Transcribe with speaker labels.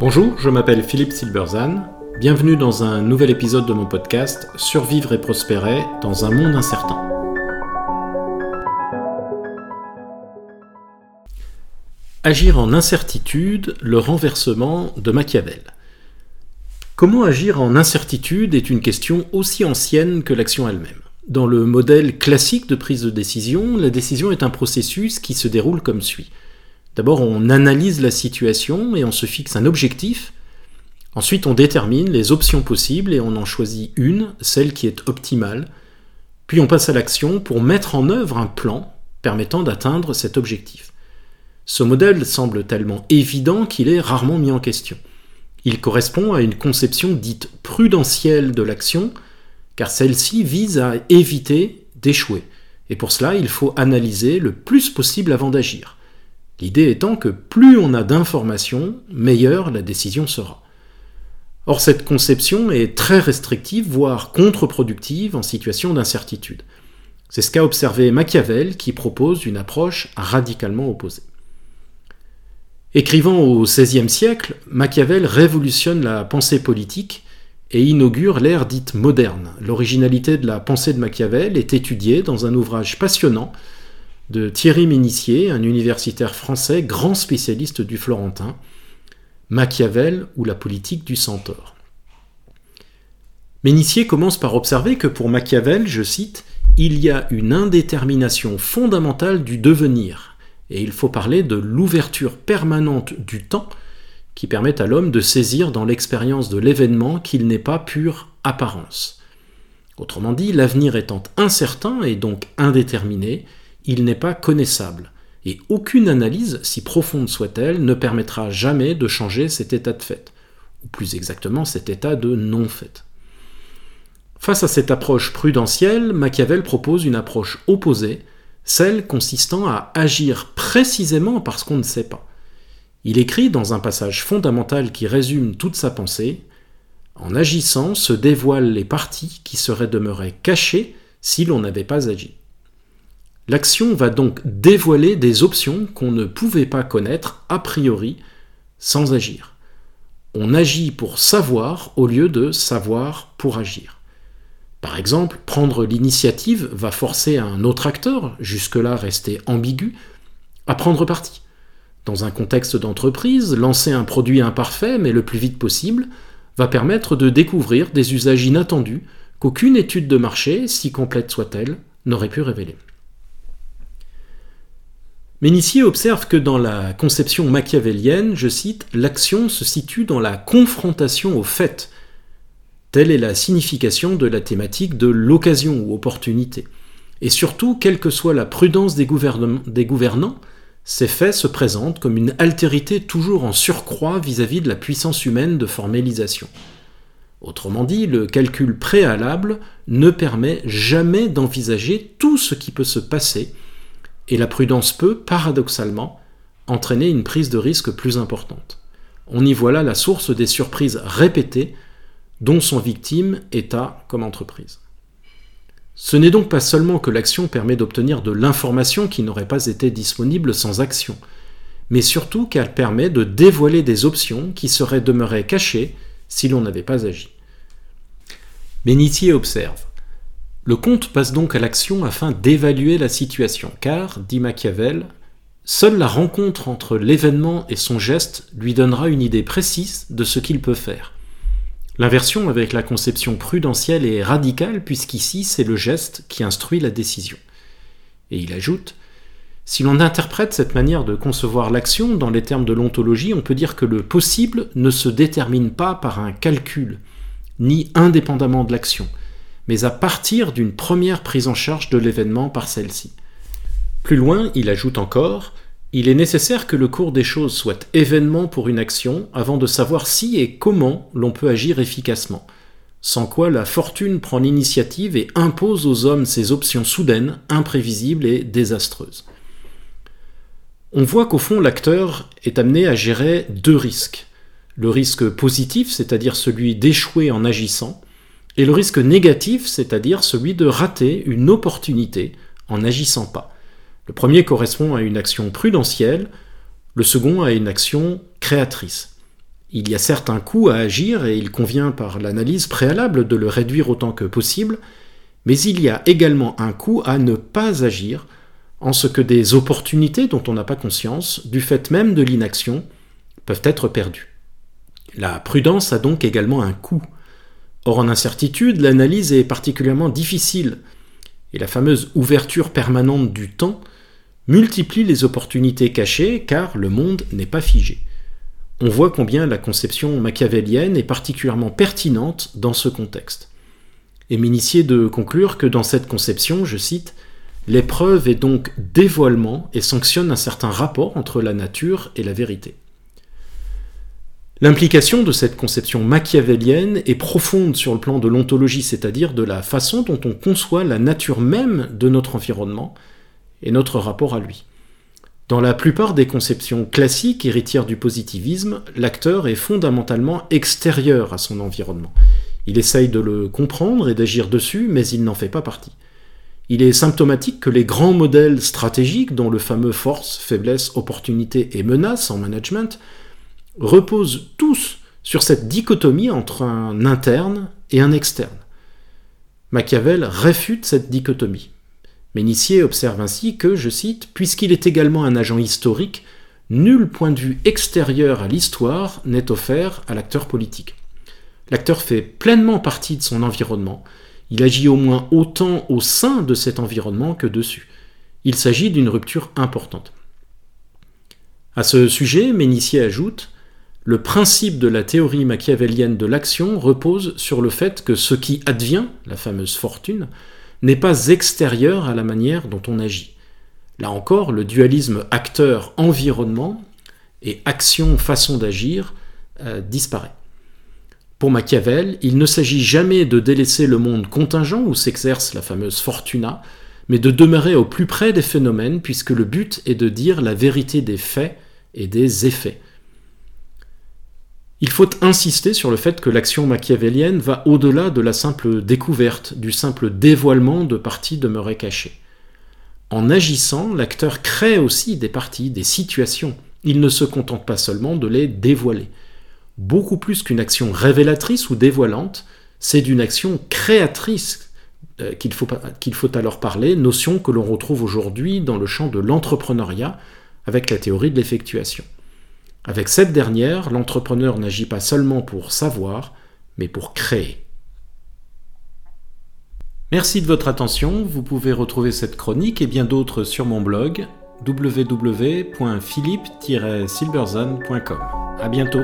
Speaker 1: Bonjour, je m'appelle Philippe Silberzan. Bienvenue dans un nouvel épisode de mon podcast Survivre et prospérer dans un monde incertain. Agir en incertitude, le renversement de Machiavel. Comment agir en incertitude est une question aussi ancienne que l'action elle-même. Dans le modèle classique de prise de décision, la décision est un processus qui se déroule comme suit. D'abord, on analyse la situation et on se fixe un objectif. Ensuite, on détermine les options possibles et on en choisit une, celle qui est optimale. Puis on passe à l'action pour mettre en œuvre un plan permettant d'atteindre cet objectif. Ce modèle semble tellement évident qu'il est rarement mis en question. Il correspond à une conception dite prudentielle de l'action, car celle-ci vise à éviter d'échouer. Et pour cela, il faut analyser le plus possible avant d'agir. L'idée étant que plus on a d'informations, meilleure la décision sera. Or, cette conception est très restrictive, voire contre-productive en situation d'incertitude. C'est ce qu'a observé Machiavel qui propose une approche radicalement opposée. Écrivant au XVIe siècle, Machiavel révolutionne la pensée politique et inaugure l'ère dite moderne. L'originalité de la pensée de Machiavel est étudiée dans un ouvrage passionnant de Thierry Ménissier, un universitaire français grand spécialiste du florentin, Machiavel ou la politique du centaure. Ménissier commence par observer que pour Machiavel, je cite, il y a une indétermination fondamentale du devenir, et il faut parler de l'ouverture permanente du temps qui permet à l'homme de saisir dans l'expérience de l'événement qu'il n'est pas pure apparence. Autrement dit, l'avenir étant incertain et donc indéterminé, il n'est pas connaissable, et aucune analyse, si profonde soit-elle, ne permettra jamais de changer cet état de fait, ou plus exactement cet état de non-fait. Face à cette approche prudentielle, Machiavel propose une approche opposée, celle consistant à agir précisément parce qu'on ne sait pas. Il écrit dans un passage fondamental qui résume toute sa pensée En agissant se dévoilent les parties qui seraient demeurées cachées si l'on n'avait pas agi. L'action va donc dévoiler des options qu'on ne pouvait pas connaître a priori sans agir. On agit pour savoir au lieu de savoir pour agir. Par exemple, prendre l'initiative va forcer un autre acteur, jusque-là resté ambigu, à prendre parti. Dans un contexte d'entreprise, lancer un produit imparfait, mais le plus vite possible, va permettre de découvrir des usages inattendus qu'aucune étude de marché, si complète soit-elle, n'aurait pu révéler. Ménissier observe que dans la conception machiavélienne, je cite, l'action se situe dans la confrontation au fait. Telle est la signification de la thématique de l'occasion ou opportunité. Et surtout, quelle que soit la prudence des, des gouvernants, ces faits se présentent comme une altérité toujours en surcroît vis-à-vis -vis de la puissance humaine de formélisation. Autrement dit, le calcul préalable ne permet jamais d'envisager tout ce qui peut se passer et la prudence peut, paradoxalement, entraîner une prise de risque plus importante. On y voit là la source des surprises répétées dont sont victimes État comme entreprise. Ce n'est donc pas seulement que l'action permet d'obtenir de l'information qui n'aurait pas été disponible sans action, mais surtout qu'elle permet de dévoiler des options qui seraient demeurées cachées si l'on n'avait pas agi. Bénitier observe le conte passe donc à l'action afin d'évaluer la situation, car, dit Machiavel, seule la rencontre entre l'événement et son geste lui donnera une idée précise de ce qu'il peut faire. L'inversion avec la conception prudentielle est radicale puisqu'ici c'est le geste qui instruit la décision. Et il ajoute Si l'on interprète cette manière de concevoir l'action dans les termes de l'ontologie, on peut dire que le possible ne se détermine pas par un calcul, ni indépendamment de l'action mais à partir d'une première prise en charge de l'événement par celle-ci. Plus loin, il ajoute encore Il est nécessaire que le cours des choses soit événement pour une action avant de savoir si et comment l'on peut agir efficacement, sans quoi la fortune prend l'initiative et impose aux hommes ses options soudaines, imprévisibles et désastreuses. On voit qu'au fond l'acteur est amené à gérer deux risques. Le risque positif, c'est-à-dire celui d'échouer en agissant, et le risque négatif, c'est-à-dire celui de rater une opportunité en n'agissant pas. Le premier correspond à une action prudentielle, le second à une action créatrice. Il y a certes un coût à agir et il convient par l'analyse préalable de le réduire autant que possible, mais il y a également un coût à ne pas agir, en ce que des opportunités dont on n'a pas conscience, du fait même de l'inaction, peuvent être perdues. La prudence a donc également un coût. Or, en incertitude, l'analyse est particulièrement difficile, et la fameuse ouverture permanente du temps multiplie les opportunités cachées car le monde n'est pas figé. On voit combien la conception machiavélienne est particulièrement pertinente dans ce contexte. Et m'initier de conclure que dans cette conception, je cite, L'épreuve est donc dévoilement et sanctionne un certain rapport entre la nature et la vérité. L'implication de cette conception machiavélienne est profonde sur le plan de l'ontologie, c'est-à-dire de la façon dont on conçoit la nature même de notre environnement et notre rapport à lui. Dans la plupart des conceptions classiques héritières du positivisme, l'acteur est fondamentalement extérieur à son environnement. Il essaye de le comprendre et d'agir dessus, mais il n'en fait pas partie. Il est symptomatique que les grands modèles stratégiques, dont le fameux force, faiblesse, opportunité et menace en management, reposent tous sur cette dichotomie entre un interne et un externe. Machiavel réfute cette dichotomie. Ménissier observe ainsi que, je cite, Puisqu'il est également un agent historique, nul point de vue extérieur à l'histoire n'est offert à l'acteur politique. L'acteur fait pleinement partie de son environnement, il agit au moins autant au sein de cet environnement que dessus. Il s'agit d'une rupture importante. À ce sujet, Ménissier ajoute le principe de la théorie machiavélienne de l'action repose sur le fait que ce qui advient, la fameuse fortune, n'est pas extérieur à la manière dont on agit. Là encore, le dualisme acteur-environnement et action-façon d'agir euh, disparaît. Pour Machiavel, il ne s'agit jamais de délaisser le monde contingent où s'exerce la fameuse fortuna, mais de demeurer au plus près des phénomènes puisque le but est de dire la vérité des faits et des effets. Il faut insister sur le fait que l'action machiavélienne va au-delà de la simple découverte, du simple dévoilement de parties demeurées cachées. En agissant, l'acteur crée aussi des parties, des situations. Il ne se contente pas seulement de les dévoiler. Beaucoup plus qu'une action révélatrice ou dévoilante, c'est d'une action créatrice euh, qu'il faut, qu'il faut alors parler, notion que l'on retrouve aujourd'hui dans le champ de l'entrepreneuriat avec la théorie de l'effectuation. Avec cette dernière, l'entrepreneur n'agit pas seulement pour savoir, mais pour créer. Merci de votre attention, vous pouvez retrouver cette chronique et bien d'autres sur mon blog www.philippe-silberzan.com. À bientôt.